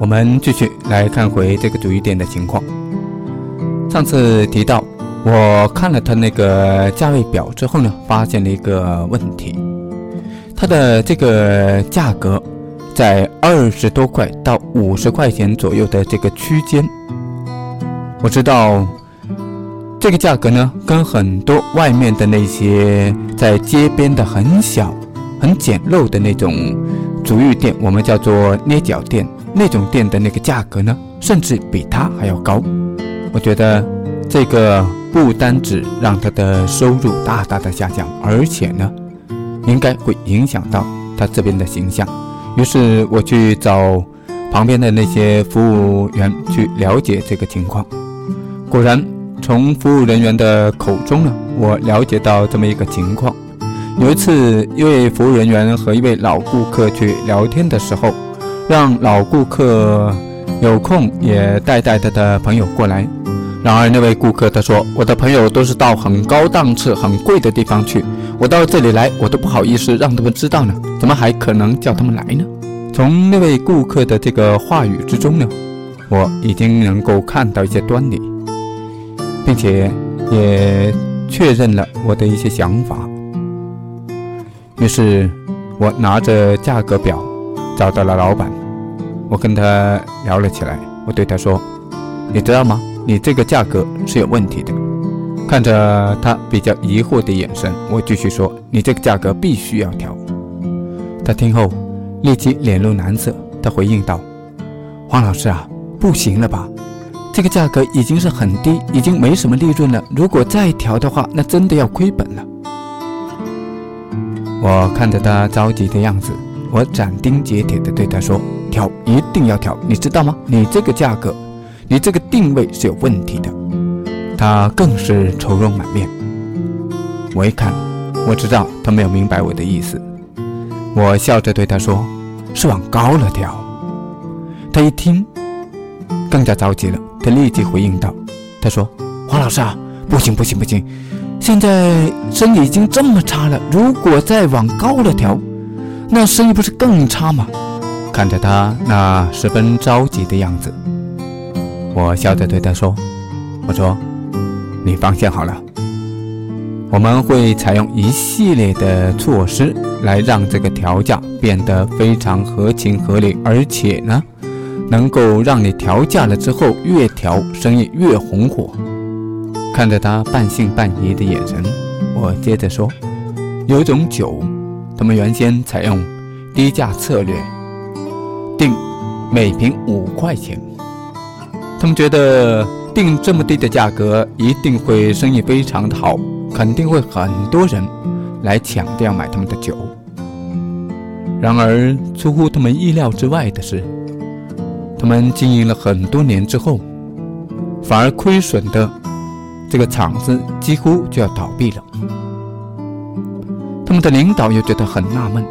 我们继续来看回这个主义店的情况。上次提到，我看了他那个价位表之后呢，发现了一个问题，它的这个价格在二十多块到五十块钱左右的这个区间。我知道这个价格呢，跟很多外面的那些在街边的很小、很简陋的那种足浴店，我们叫做捏脚店那种店的那个价格呢，甚至比它还要高。我觉得这个不单只让他的收入大大的下降，而且呢，应该会影响到他这边的形象。于是我去找旁边的那些服务员去了解这个情况。果然，从服务人员的口中呢，我了解到这么一个情况。有一次，一位服务人员和一位老顾客去聊天的时候，让老顾客有空也带带他的朋友过来。然而，那位顾客他说：“我的朋友都是到很高档次、很贵的地方去，我到这里来，我都不好意思让他们知道呢，怎么还可能叫他们来呢？”从那位顾客的这个话语之中呢，我已经能够看到一些端倪，并且也确认了我的一些想法。于是，我拿着价格表找到了老板，我跟他聊了起来。我对他说：“你知道吗？”你这个价格是有问题的。看着他比较疑惑的眼神，我继续说：“你这个价格必须要调。”他听后立即脸露难色，他回应道：“黄老师啊，不行了吧？这个价格已经是很低，已经没什么利润了。如果再调的话，那真的要亏本了。”我看着他着急的样子，我斩钉截铁地对他说：“调，一定要调，你知道吗？你这个价格。”你这个定位是有问题的，他更是愁容满面。我一看，我知道他没有明白我的意思。我笑着对他说：“是往高了调。”他一听，更加着急了。他立即回应道：“他说，黄老师啊，不行不行不行，现在生意已经这么差了，如果再往高了调，那生意不是更差吗？”看着他那十分着急的样子。我笑着对他说：“我说，你放心好了，我们会采用一系列的措施来让这个调价变得非常合情合理，而且呢，能够让你调价了之后越调生意越红火。”看着他半信半疑的眼神，我接着说：“有种酒，他们原先采用低价策略，定每瓶五块钱。”他们觉得定这么低的价格一定会生意非常的好，肯定会很多人来抢着要买他们的酒。然而出乎他们意料之外的是，他们经营了很多年之后，反而亏损的这个厂子几乎就要倒闭了。他们的领导又觉得很纳闷，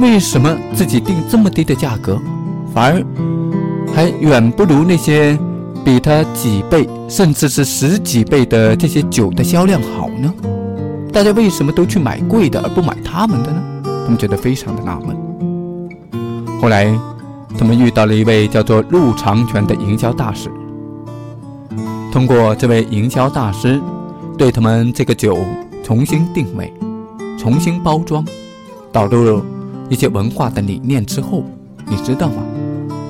为什么自己定这么低的价格，反而还远不如那些。比他几倍，甚至是十几倍的这些酒的销量好呢？大家为什么都去买贵的而不买他们的呢？他们觉得非常的纳闷。后来，他们遇到了一位叫做陆长全的营销大使。通过这位营销大师，对他们这个酒重新定位、重新包装，导入一些文化的理念之后，你知道吗？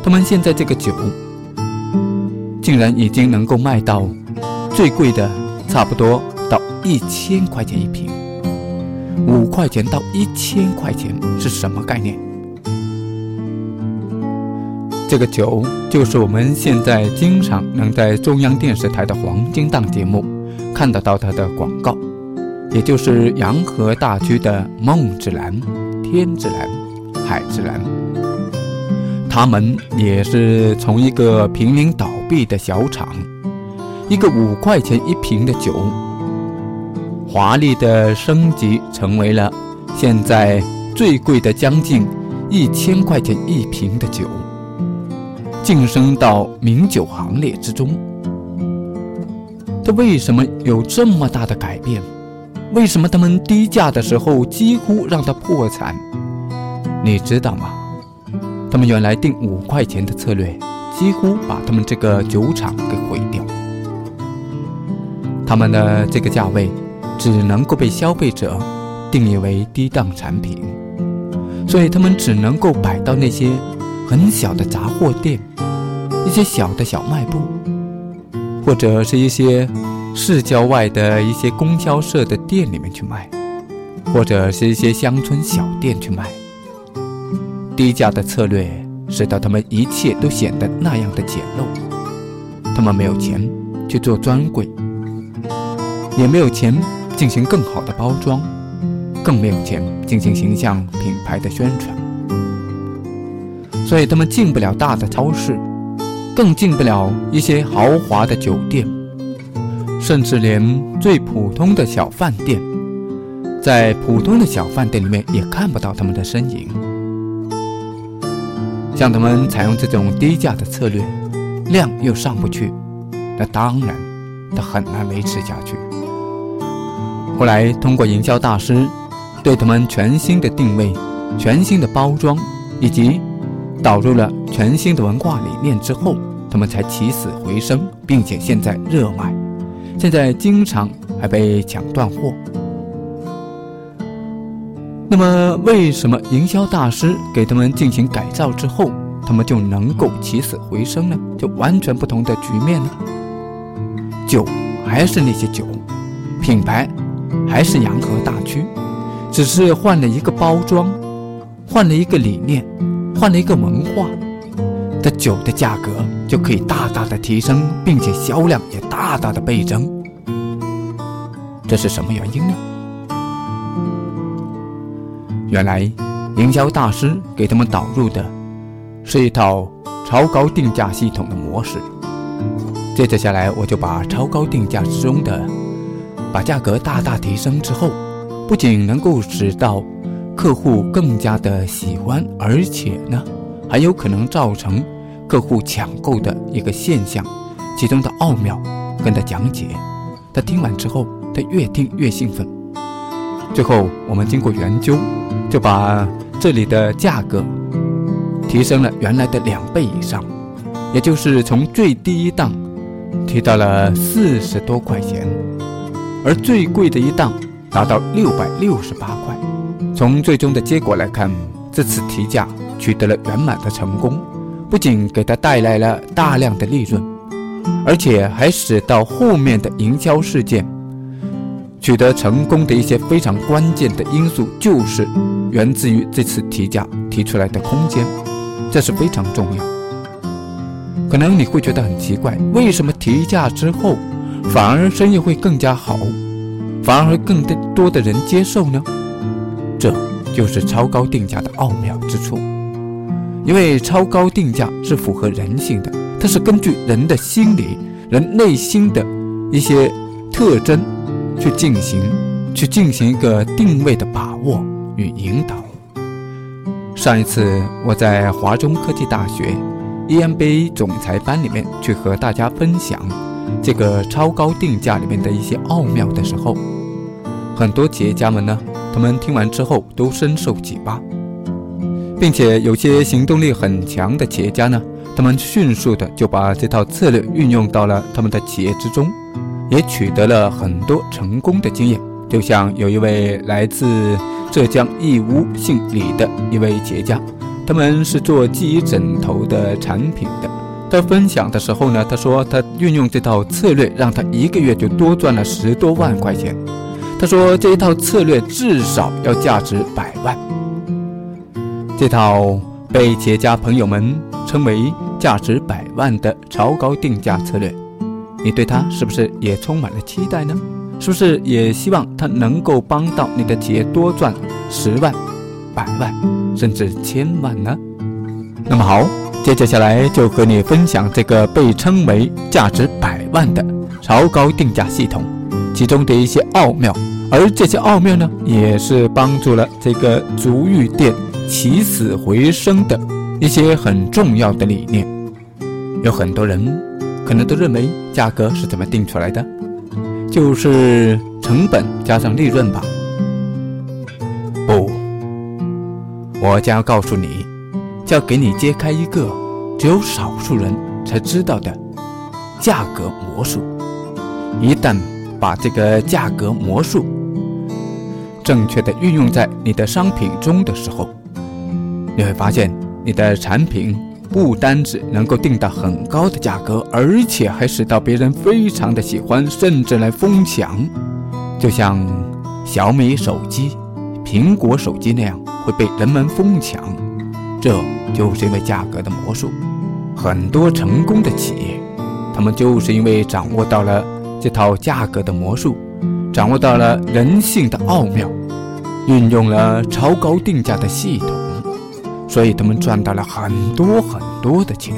他们现在这个酒。竟然已经能够卖到最贵的，差不多到一千块钱一瓶，五块钱到一千块钱是什么概念？这个酒就是我们现在经常能在中央电视台的黄金档节目看得到它的广告，也就是洋河大曲的梦之蓝、天之蓝、海之蓝。他们也是从一个濒临倒闭的小厂，一个五块钱一瓶的酒，华丽的升级成为了现在最贵的将近一千块钱一瓶的酒，晋升到名酒行列之中。他为什么有这么大的改变？为什么他们低价的时候几乎让他破产？你知道吗？他们原来定五块钱的策略，几乎把他们这个酒厂给毁掉。他们的这个价位，只能够被消费者定义为低档产品，所以他们只能够摆到那些很小的杂货店、一些小的小卖部，或者是一些市郊外的一些供销社的店里面去卖，或者是一些乡村小店去卖。低价的策略使得他们一切都显得那样的简陋。他们没有钱去做专柜，也没有钱进行更好的包装，更没有钱进行形象品牌的宣传。所以他们进不了大的超市，更进不了一些豪华的酒店，甚至连最普通的小饭店，在普通的小饭店里面也看不到他们的身影。像他们采用这种低价的策略，量又上不去，那当然，他很难维持下去。后来通过营销大师对他们全新的定位、全新的包装，以及导入了全新的文化理念之后，他们才起死回生，并且现在热卖，现在经常还被抢断货。那么，为什么营销大师给他们进行改造之后，他们就能够起死回生呢？就完全不同的局面呢？酒还是那些酒，品牌还是洋河大曲，只是换了一个包装，换了一个理念，换了一个文化，的酒的价格就可以大大的提升，并且销量也大大的倍增。这是什么原因呢？原来，营销大师给他们导入的是一套超高定价系统的模式。接着下来，我就把超高定价之中的把价格大大提升之后，不仅能够使到客户更加的喜欢，而且呢，还有可能造成客户抢购的一个现象，其中的奥妙跟他讲解。他听完之后，他越听越兴奋。最后，我们经过研究，就把这里的价格提升了原来的两倍以上，也就是从最低一档提到了四十多块钱，而最贵的一档达到六百六十八块。从最终的结果来看，这次提价取得了圆满的成功，不仅给他带来了大量的利润，而且还使到后面的营销事件。取得成功的一些非常关键的因素，就是源自于这次提价提出来的空间，这是非常重要。可能你会觉得很奇怪，为什么提价之后反而生意会更加好，反而更多的人接受呢？这就是超高定价的奥妙之处。因为超高定价是符合人性的，它是根据人的心理、人内心的一些特征。去进行，去进行一个定位的把握与引导。上一次我在华中科技大学 EMBA 总裁班里面去和大家分享这个超高定价里面的一些奥妙的时候，很多企业家们呢，他们听完之后都深受启发，并且有些行动力很强的企业家呢，他们迅速的就把这套策略运用到了他们的企业之中。也取得了很多成功的经验，就像有一位来自浙江义乌姓李的一位企业家，他们是做记忆枕头的产品的。他分享的时候呢，他说他运用这套策略，让他一个月就多赚了十多万块钱。他说这一套策略至少要价值百万。这套被企业家朋友们称为价值百万的超高定价策略。你对它是不是也充满了期待呢？是不是也希望它能够帮到你的企业多赚十万、百万，甚至千万呢？那么好，接下来就和你分享这个被称为价值百万的超高定价系统，其中的一些奥妙，而这些奥妙呢，也是帮助了这个足浴店起死回生的一些很重要的理念。有很多人。可能都认为价格是怎么定出来的？就是成本加上利润吧？不，我将要告诉你，就要给你揭开一个只有少数人才知道的价格魔术。一旦把这个价格魔术正确的运用在你的商品中的时候，你会发现你的产品不单只能够定到很高的价格，而且还使到别人非常的喜欢，甚至来疯抢。就像小米手机、苹果手机那样会被人们疯抢，这就是因为价格的魔术。很多成功的企业，他们就是因为掌握到了这套价格的魔术，掌握到了人性的奥妙，运用了超高定价的系统，所以他们赚到了很多很多的钱。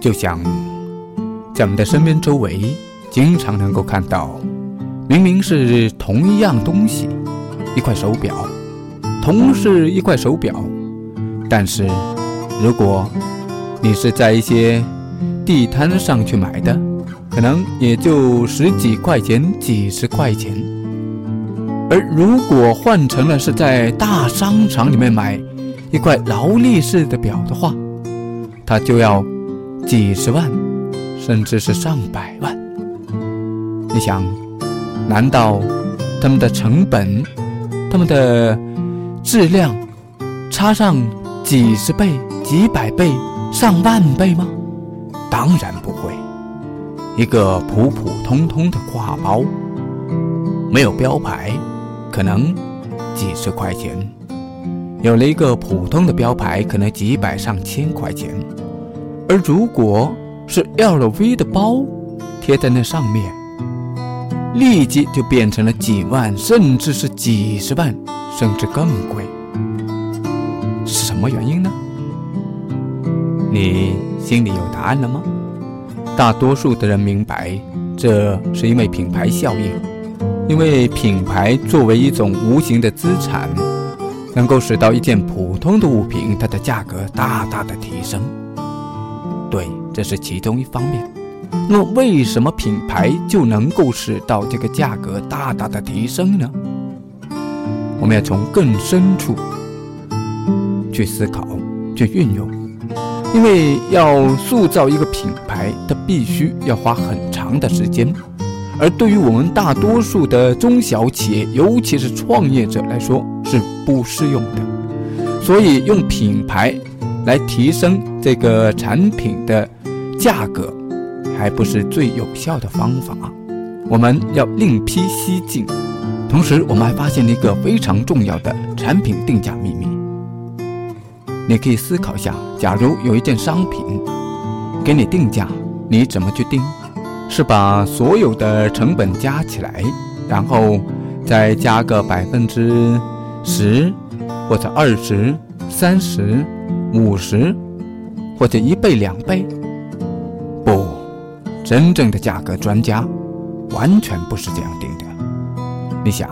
就像在我们的身边周围，经常能够看到，明明是同一样东西，一块手表，同是一块手表，但是如果你是在一些地摊上去买的，可能也就十几块钱、几十块钱；而如果换成了是在大商场里面买一块劳力士的表的话，它就要。几十万，甚至是上百万。你想，难道他们的成本、他们的质量差上几十倍、几百倍、上万倍吗？当然不。一个普普通通的挎包，没有标牌，可能几十块钱；有了一个普通的标牌，可能几百上千块钱。而如果是 LV 的包贴在那上面，立即就变成了几万，甚至是几十万，甚至更贵。是什么原因呢？你心里有答案了吗？大多数的人明白，这是因为品牌效应，因为品牌作为一种无形的资产，能够使到一件普通的物品它的价格大大的提升。对，这是其中一方面。那，为什么品牌就能够使到这个价格大大的提升呢？我们要从更深处去思考、去运用。因为要塑造一个品牌，它必须要花很长的时间，而对于我们大多数的中小企业，尤其是创业者来说，是不适用的。所以，用品牌。来提升这个产品的价格，还不是最有效的方法。我们要另辟蹊径。同时，我们还发现了一个非常重要的产品定价秘密。你可以思考一下：假如有一件商品给你定价，你怎么去定？是把所有的成本加起来，然后再加个百分之十，或者二十、三十？五十，或者一倍两倍？不，真正的价格专家完全不是这样定的。你想，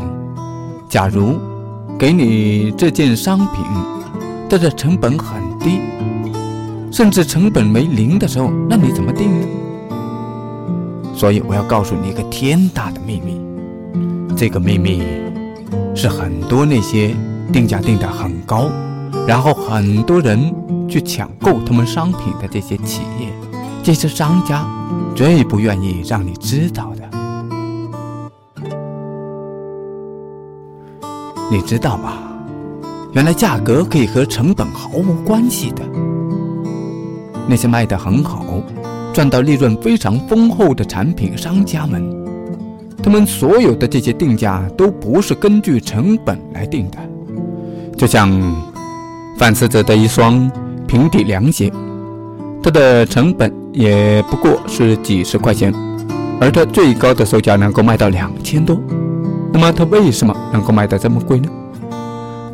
假如给你这件商品，它的成本很低，甚至成本为零的时候，那你怎么定呢？所以我要告诉你一个天大的秘密，这个秘密是很多那些定价定的很高。然后很多人去抢购他们商品的这些企业，这些商家最不愿意让你知道的。你知道吗？原来价格可以和成本毫无关系的。那些卖得很好、赚到利润非常丰厚的产品商家们，他们所有的这些定价都不是根据成本来定的，就像。范思哲的一双平底凉鞋，它的成本也不过是几十块钱，而它最高的售价能够卖到两千多。那么它为什么能够卖得这么贵呢？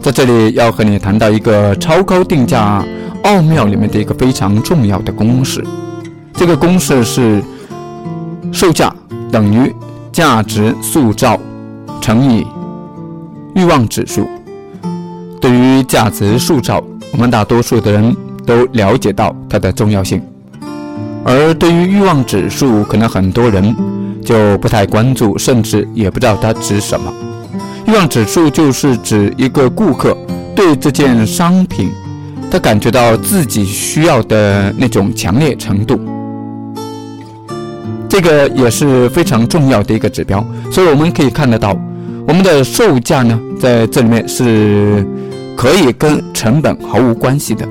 在这里要和你谈到一个超高定价奥妙里面的一个非常重要的公式，这个公式是售价等于价值塑造乘以欲望指数。对于价值塑造，我们大多数的人都了解到它的重要性；而对于欲望指数，可能很多人就不太关注，甚至也不知道它指什么。欲望指数就是指一个顾客对这件商品，他感觉到自己需要的那种强烈程度。这个也是非常重要的一个指标，所以我们可以看得到，我们的售价呢，在这里面是可以跟成本毫无关系的。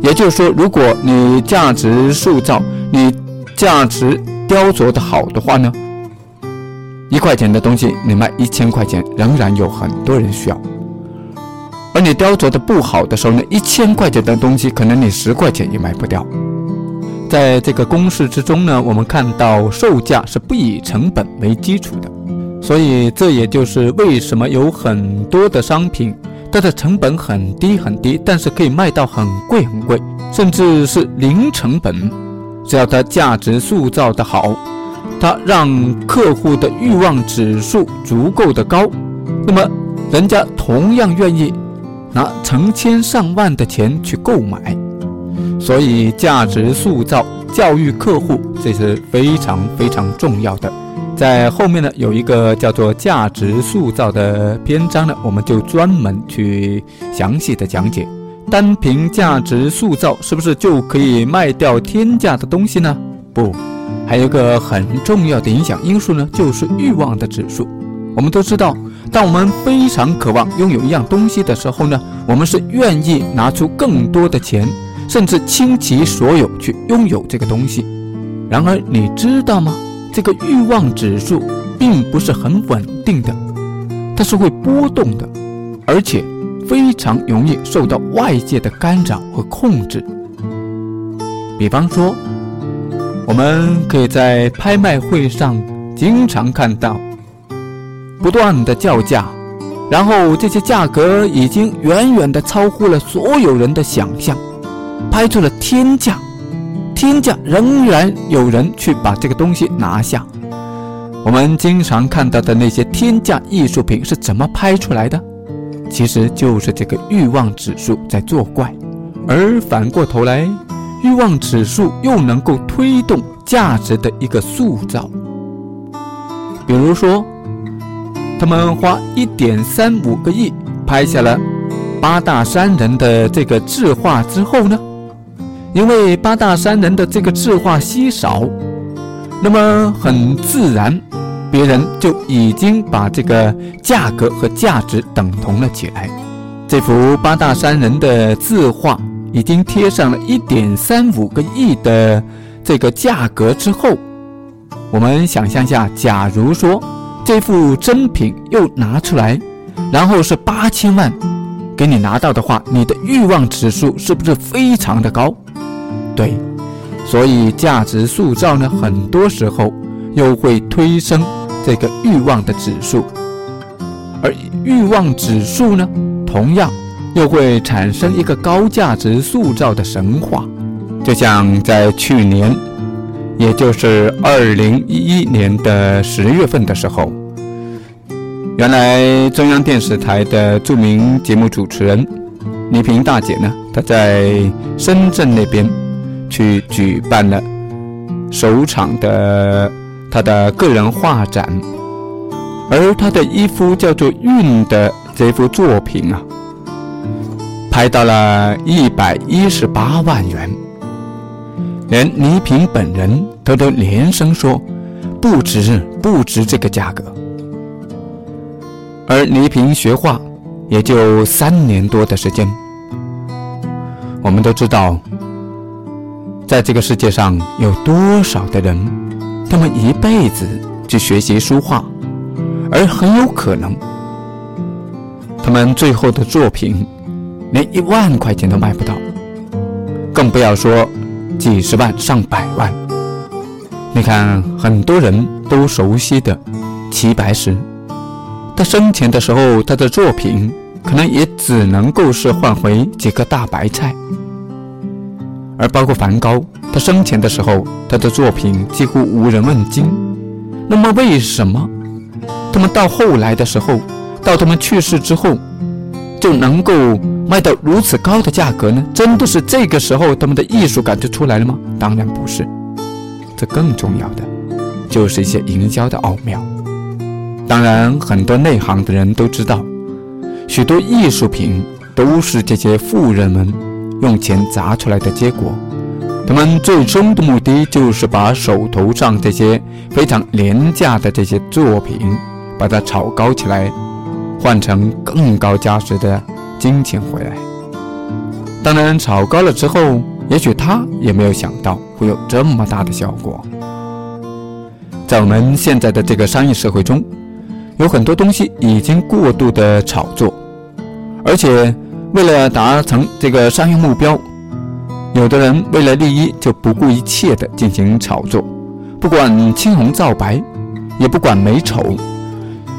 也就是说，如果你价值塑造、你价值雕琢的好的话呢，一块钱的东西你卖一千块钱，仍然有很多人需要；而你雕琢的不好的时候呢，一千块钱的东西可能你十块钱也卖不掉。在这个公式之中呢，我们看到售价是不以成本为基础的，所以这也就是为什么有很多的商品，它的成本很低很低，但是可以卖到很贵很贵，甚至是零成本。只要它价值塑造的好，它让客户的欲望指数足够的高，那么人家同样愿意拿成千上万的钱去购买。所以，价值塑造、教育客户，这是非常非常重要的。在后面呢，有一个叫做价值塑造的篇章呢，我们就专门去详细的讲解。单凭价值塑造，是不是就可以卖掉天价的东西呢？不，还有一个很重要的影响因素呢，就是欲望的指数。我们都知道，当我们非常渴望拥有一样东西的时候呢，我们是愿意拿出更多的钱。甚至倾其所有去拥有这个东西。然而，你知道吗？这个欲望指数并不是很稳定的，它是会波动的，而且非常容易受到外界的干扰和控制。比方说，我们可以在拍卖会上经常看到不断的叫价，然后这些价格已经远远的超乎了所有人的想象。拍出了天价，天价仍然有人去把这个东西拿下。我们经常看到的那些天价艺术品是怎么拍出来的？其实就是这个欲望指数在作怪。而反过头来，欲望指数又能够推动价值的一个塑造。比如说，他们花一点三五个亿拍下了八大山人的这个字画之后呢？因为八大山人的这个字画稀少，那么很自然，别人就已经把这个价格和价值等同了起来。这幅八大山人的字画已经贴上了一点三五个亿的这个价格之后，我们想象一下，假如说这幅真品又拿出来，然后是八千万给你拿到的话，你的欲望指数是不是非常的高？对，所以价值塑造呢，很多时候又会推升这个欲望的指数，而欲望指数呢，同样又会产生一个高价值塑造的神话。就像在去年，也就是二零一一年的十月份的时候，原来中央电视台的著名节目主持人倪萍大姐呢，她在深圳那边。去举办了首场的她的个人画展，而他的一幅叫做《韵》的这幅作品啊，拍到了一百一十八万元，连倪萍本人都都连声说不值，不值这个价格。而倪萍学画也就三年多的时间，我们都知道。在这个世界上有多少的人，他们一辈子去学习书画，而很有可能，他们最后的作品连一万块钱都卖不到，更不要说几十万、上百万。你看，很多人都熟悉的齐白石，他生前的时候，他的作品可能也只能够是换回几个大白菜。而包括梵高，他生前的时候，他的作品几乎无人问津。那么，为什么他们到后来的时候，到他们去世之后，就能够卖到如此高的价格呢？真的是这个时候他们的艺术感就出来了吗？当然不是。这更重要的，就是一些营销的奥妙。当然，很多内行的人都知道，许多艺术品都是这些富人们用钱砸出来的结果。他们最终的目的就是把手头上这些非常廉价的这些作品，把它炒高起来，换成更高价值的金钱回来。当然，炒高了之后，也许他也没有想到会有这么大的效果。在我们现在的这个商业社会中，有很多东西已经过度的炒作，而且为了达成这个商业目标。有的人为了利益就不顾一切的进行炒作，不管青红皂白，也不管美丑。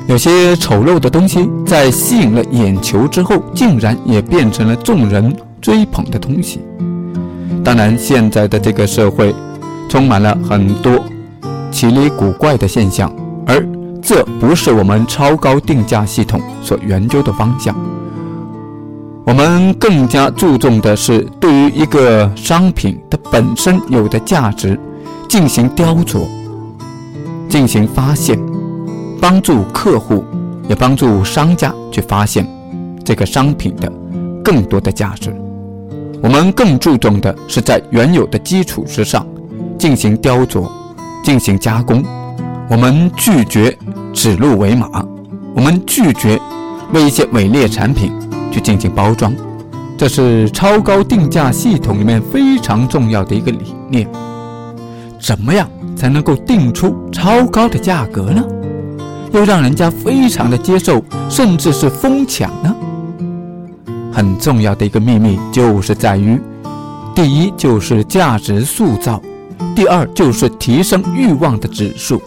有些丑陋的东西在吸引了眼球之后，竟然也变成了众人追捧的东西。当然，现在的这个社会充满了很多奇离古怪的现象，而这不是我们超高定价系统所研究的方向。我们更加注重的是对于一个商品的本身有的价值进行雕琢、进行发现，帮助客户也帮助商家去发现这个商品的更多的价值。我们更注重的是在原有的基础之上进行雕琢、进行加工。我们拒绝指鹿为马，我们拒绝为一些伪劣产品。去进行包装，这是超高定价系统里面非常重要的一个理念。怎么样才能够定出超高的价格呢？又让人家非常的接受，甚至是疯抢呢？很重要的一个秘密就是在于：第一就是价值塑造，第二就是提升欲望的指数。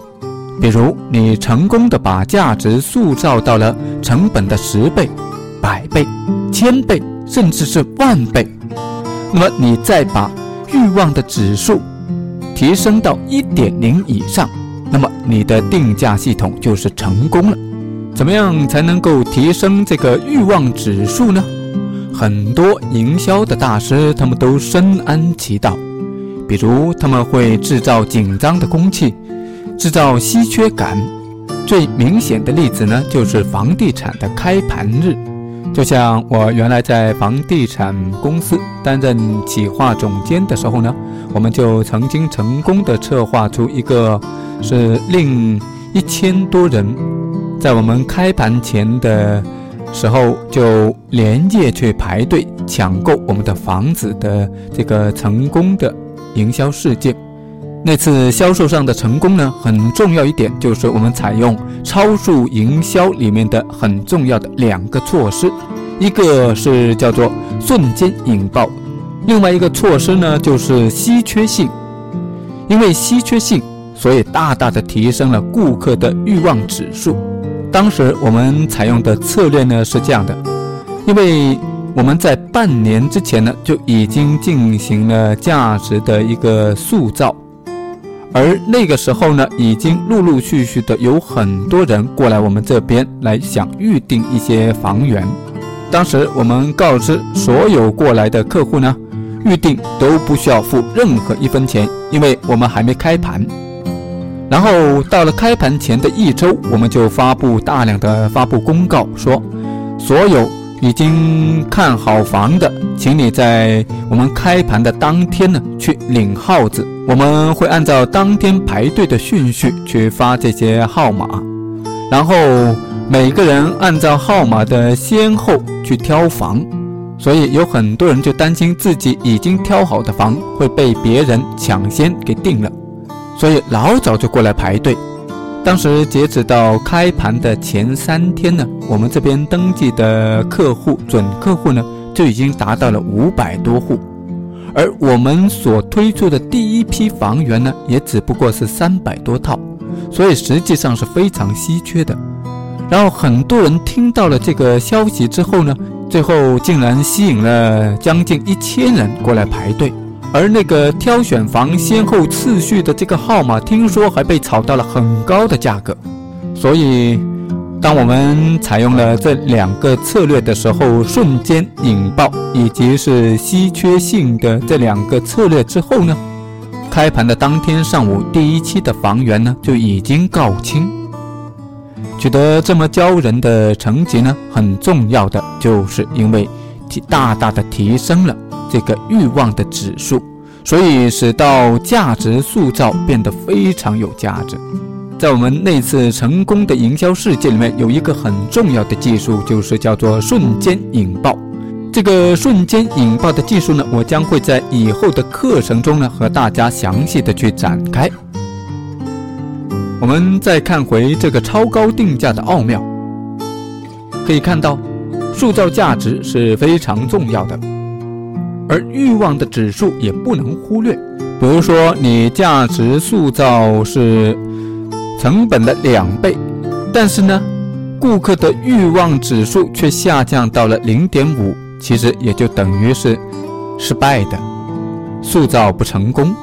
比如你成功的把价值塑造到了成本的十倍。百倍、千倍，甚至是万倍，那么你再把欲望的指数提升到一点零以上，那么你的定价系统就是成功了。怎么样才能够提升这个欲望指数呢？很多营销的大师他们都深谙其道，比如他们会制造紧张的空气，制造稀缺感。最明显的例子呢，就是房地产的开盘日。就像我原来在房地产公司担任企划总监的时候呢，我们就曾经成功的策划出一个，是令一千多人在我们开盘前的时候就连夜去排队抢购我们的房子的这个成功的营销事件。那次销售上的成功呢，很重要一点就是我们采用超速营销里面的很重要的两个措施，一个是叫做瞬间引爆，另外一个措施呢就是稀缺性。因为稀缺性，所以大大的提升了顾客的欲望指数。当时我们采用的策略呢是这样的，因为我们在半年之前呢就已经进行了价值的一个塑造。而那个时候呢，已经陆陆续续的有很多人过来我们这边来想预定一些房源。当时我们告知所有过来的客户呢，预定都不需要付任何一分钱，因为我们还没开盘。然后到了开盘前的一周，我们就发布大量的发布公告，说所有。已经看好房的，请你在我们开盘的当天呢去领号子。我们会按照当天排队的顺序去发这些号码，然后每个人按照号码的先后去挑房。所以有很多人就担心自己已经挑好的房会被别人抢先给定了，所以老早就过来排队。当时截止到开盘的前三天呢，我们这边登记的客户准客户呢就已经达到了五百多户，而我们所推出的第一批房源呢也只不过是三百多套，所以实际上是非常稀缺的。然后很多人听到了这个消息之后呢，最后竟然吸引了将近一千人过来排队。而那个挑选房先后次序的这个号码，听说还被炒到了很高的价格。所以，当我们采用了这两个策略的时候，瞬间引爆以及是稀缺性的这两个策略之后呢，开盘的当天上午，第一期的房源呢就已经告罄。取得这么骄人的成绩呢，很重要的就是因为提大大的提升了这个欲望的指数，所以使到价值塑造变得非常有价值。在我们那次成功的营销事件里面，有一个很重要的技术，就是叫做瞬间引爆。这个瞬间引爆的技术呢，我将会在以后的课程中呢和大家详细的去展开。我们再看回这个超高定价的奥妙，可以看到，塑造价值是非常重要的，而欲望的指数也不能忽略。比如说，你价值塑造是成本的两倍，但是呢，顾客的欲望指数却下降到了零点五。其实也就等于是失败的，塑造不成功。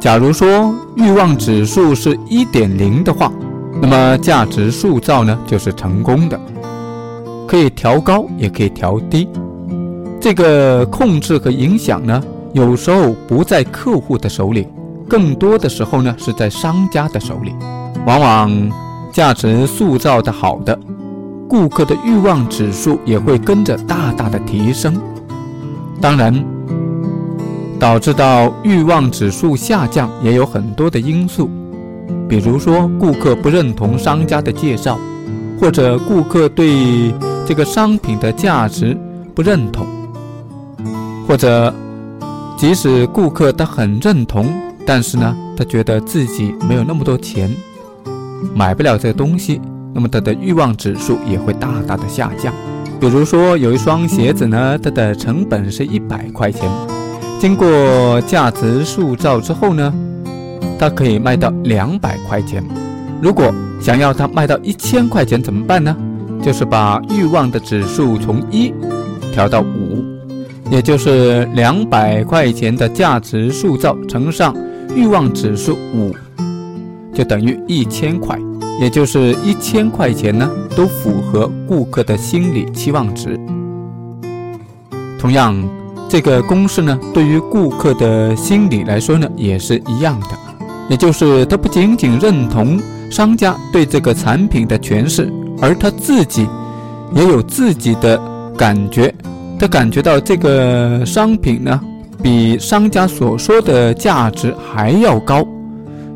假如说欲望指数是一点零的话，那么价值塑造呢就是成功的。可以调高，也可以调低。这个控制和影响呢，有时候不在客户的手里，更多的时候呢是在商家的手里。往往价值塑造的好的。顾客的欲望指数也会跟着大大的提升，当然，导致到欲望指数下降也有很多的因素，比如说顾客不认同商家的介绍，或者顾客对这个商品的价值不认同，或者即使顾客他很认同，但是呢，他觉得自己没有那么多钱，买不了这东西。那么他的欲望指数也会大大的下降。比如说，有一双鞋子呢，它的成本是一百块钱，经过价值塑造之后呢，它可以卖到两百块钱。如果想要它卖到一千块钱怎么办呢？就是把欲望的指数从一调到五，也就是两百块钱的价值塑造乘上欲望指数五，就等于一千块。也就是一千块钱呢，都符合顾客的心理期望值。同样，这个公式呢，对于顾客的心理来说呢，也是一样的。也就是他不仅仅认同商家对这个产品的诠释，而他自己也有自己的感觉。他感觉到这个商品呢，比商家所说的价值还要高。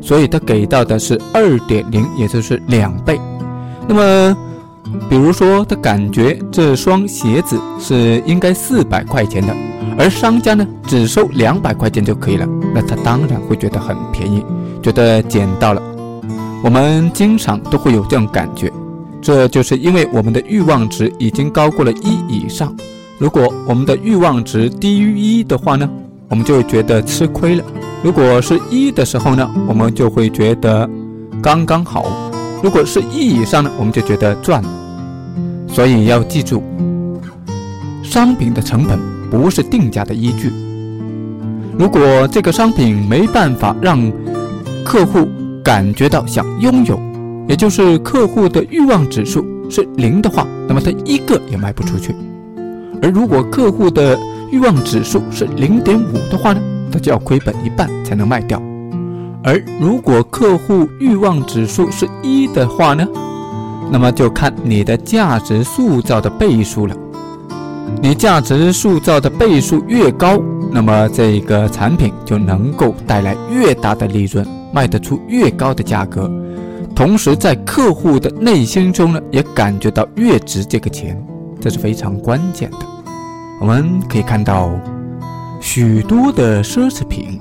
所以他给到的是二点零，也就是两倍。那么，比如说他感觉这双鞋子是应该四百块钱的，而商家呢只收两百块钱就可以了，那他当然会觉得很便宜，觉得捡到了。我们经常都会有这种感觉，这就是因为我们的欲望值已经高过了一以上。如果我们的欲望值低于一的话呢，我们就会觉得吃亏了。如果是一的时候呢，我们就会觉得刚刚好；如果是一以上呢，我们就觉得赚了。所以要记住，商品的成本不是定价的依据。如果这个商品没办法让客户感觉到想拥有，也就是客户的欲望指数是零的话，那么他一个也卖不出去。而如果客户的欲望指数是零点五的话呢？他就要亏本一半才能卖掉，而如果客户欲望指数是一的话呢，那么就看你的价值塑造的倍数了。你价值塑造的倍数越高，那么这个产品就能够带来越大的利润，卖得出越高的价格，同时在客户的内心中呢，也感觉到越值这个钱，这是非常关键的。我们可以看到。许多的奢侈品，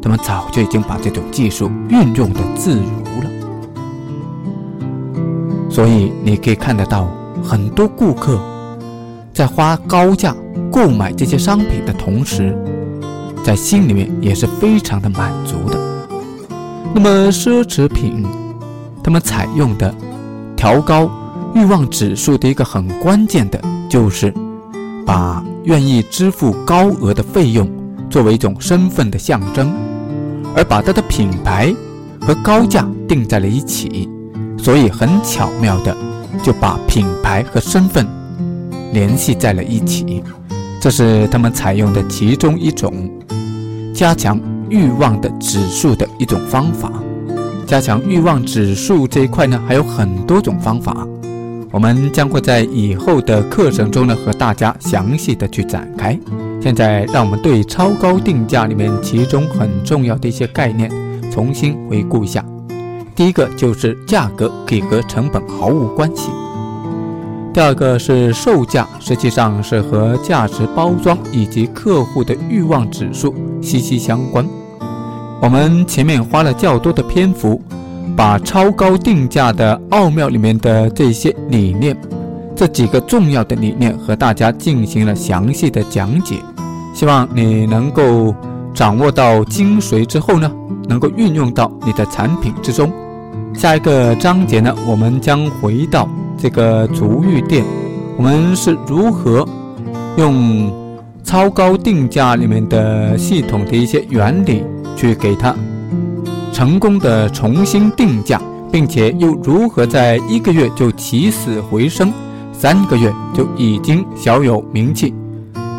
他们早就已经把这种技术运用的自如了。所以你可以看得到，很多顾客在花高价购买这些商品的同时，在心里面也是非常的满足的。那么奢侈品，他们采用的调高欲望指数的一个很关键的，就是把。愿意支付高额的费用作为一种身份的象征，而把它的品牌和高价定在了一起，所以很巧妙的就把品牌和身份联系在了一起。这是他们采用的其中一种加强欲望的指数的一种方法。加强欲望指数这一块呢，还有很多种方法，我们将会在以后的课程中呢和大家详细的去展开。现在让我们对超高定价里面其中很重要的一些概念重新回顾一下。第一个就是价格可以和成本毫无关系。第二个是售价，实际上是和价值包装以及客户的欲望指数息息相关。我们前面花了较多的篇幅，把超高定价的奥妙里面的这些理念，这几个重要的理念和大家进行了详细的讲解。希望你能够掌握到精髓之后呢，能够运用到你的产品之中。下一个章节呢，我们将回到。这个足浴店，我们是如何用超高定价里面的系统的一些原理去给它成功的重新定价，并且又如何在一个月就起死回生，三个月就已经小有名气，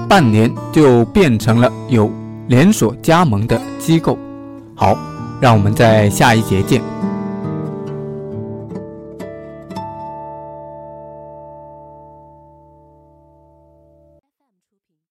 半年就变成了有连锁加盟的机构。好，让我们在下一节见。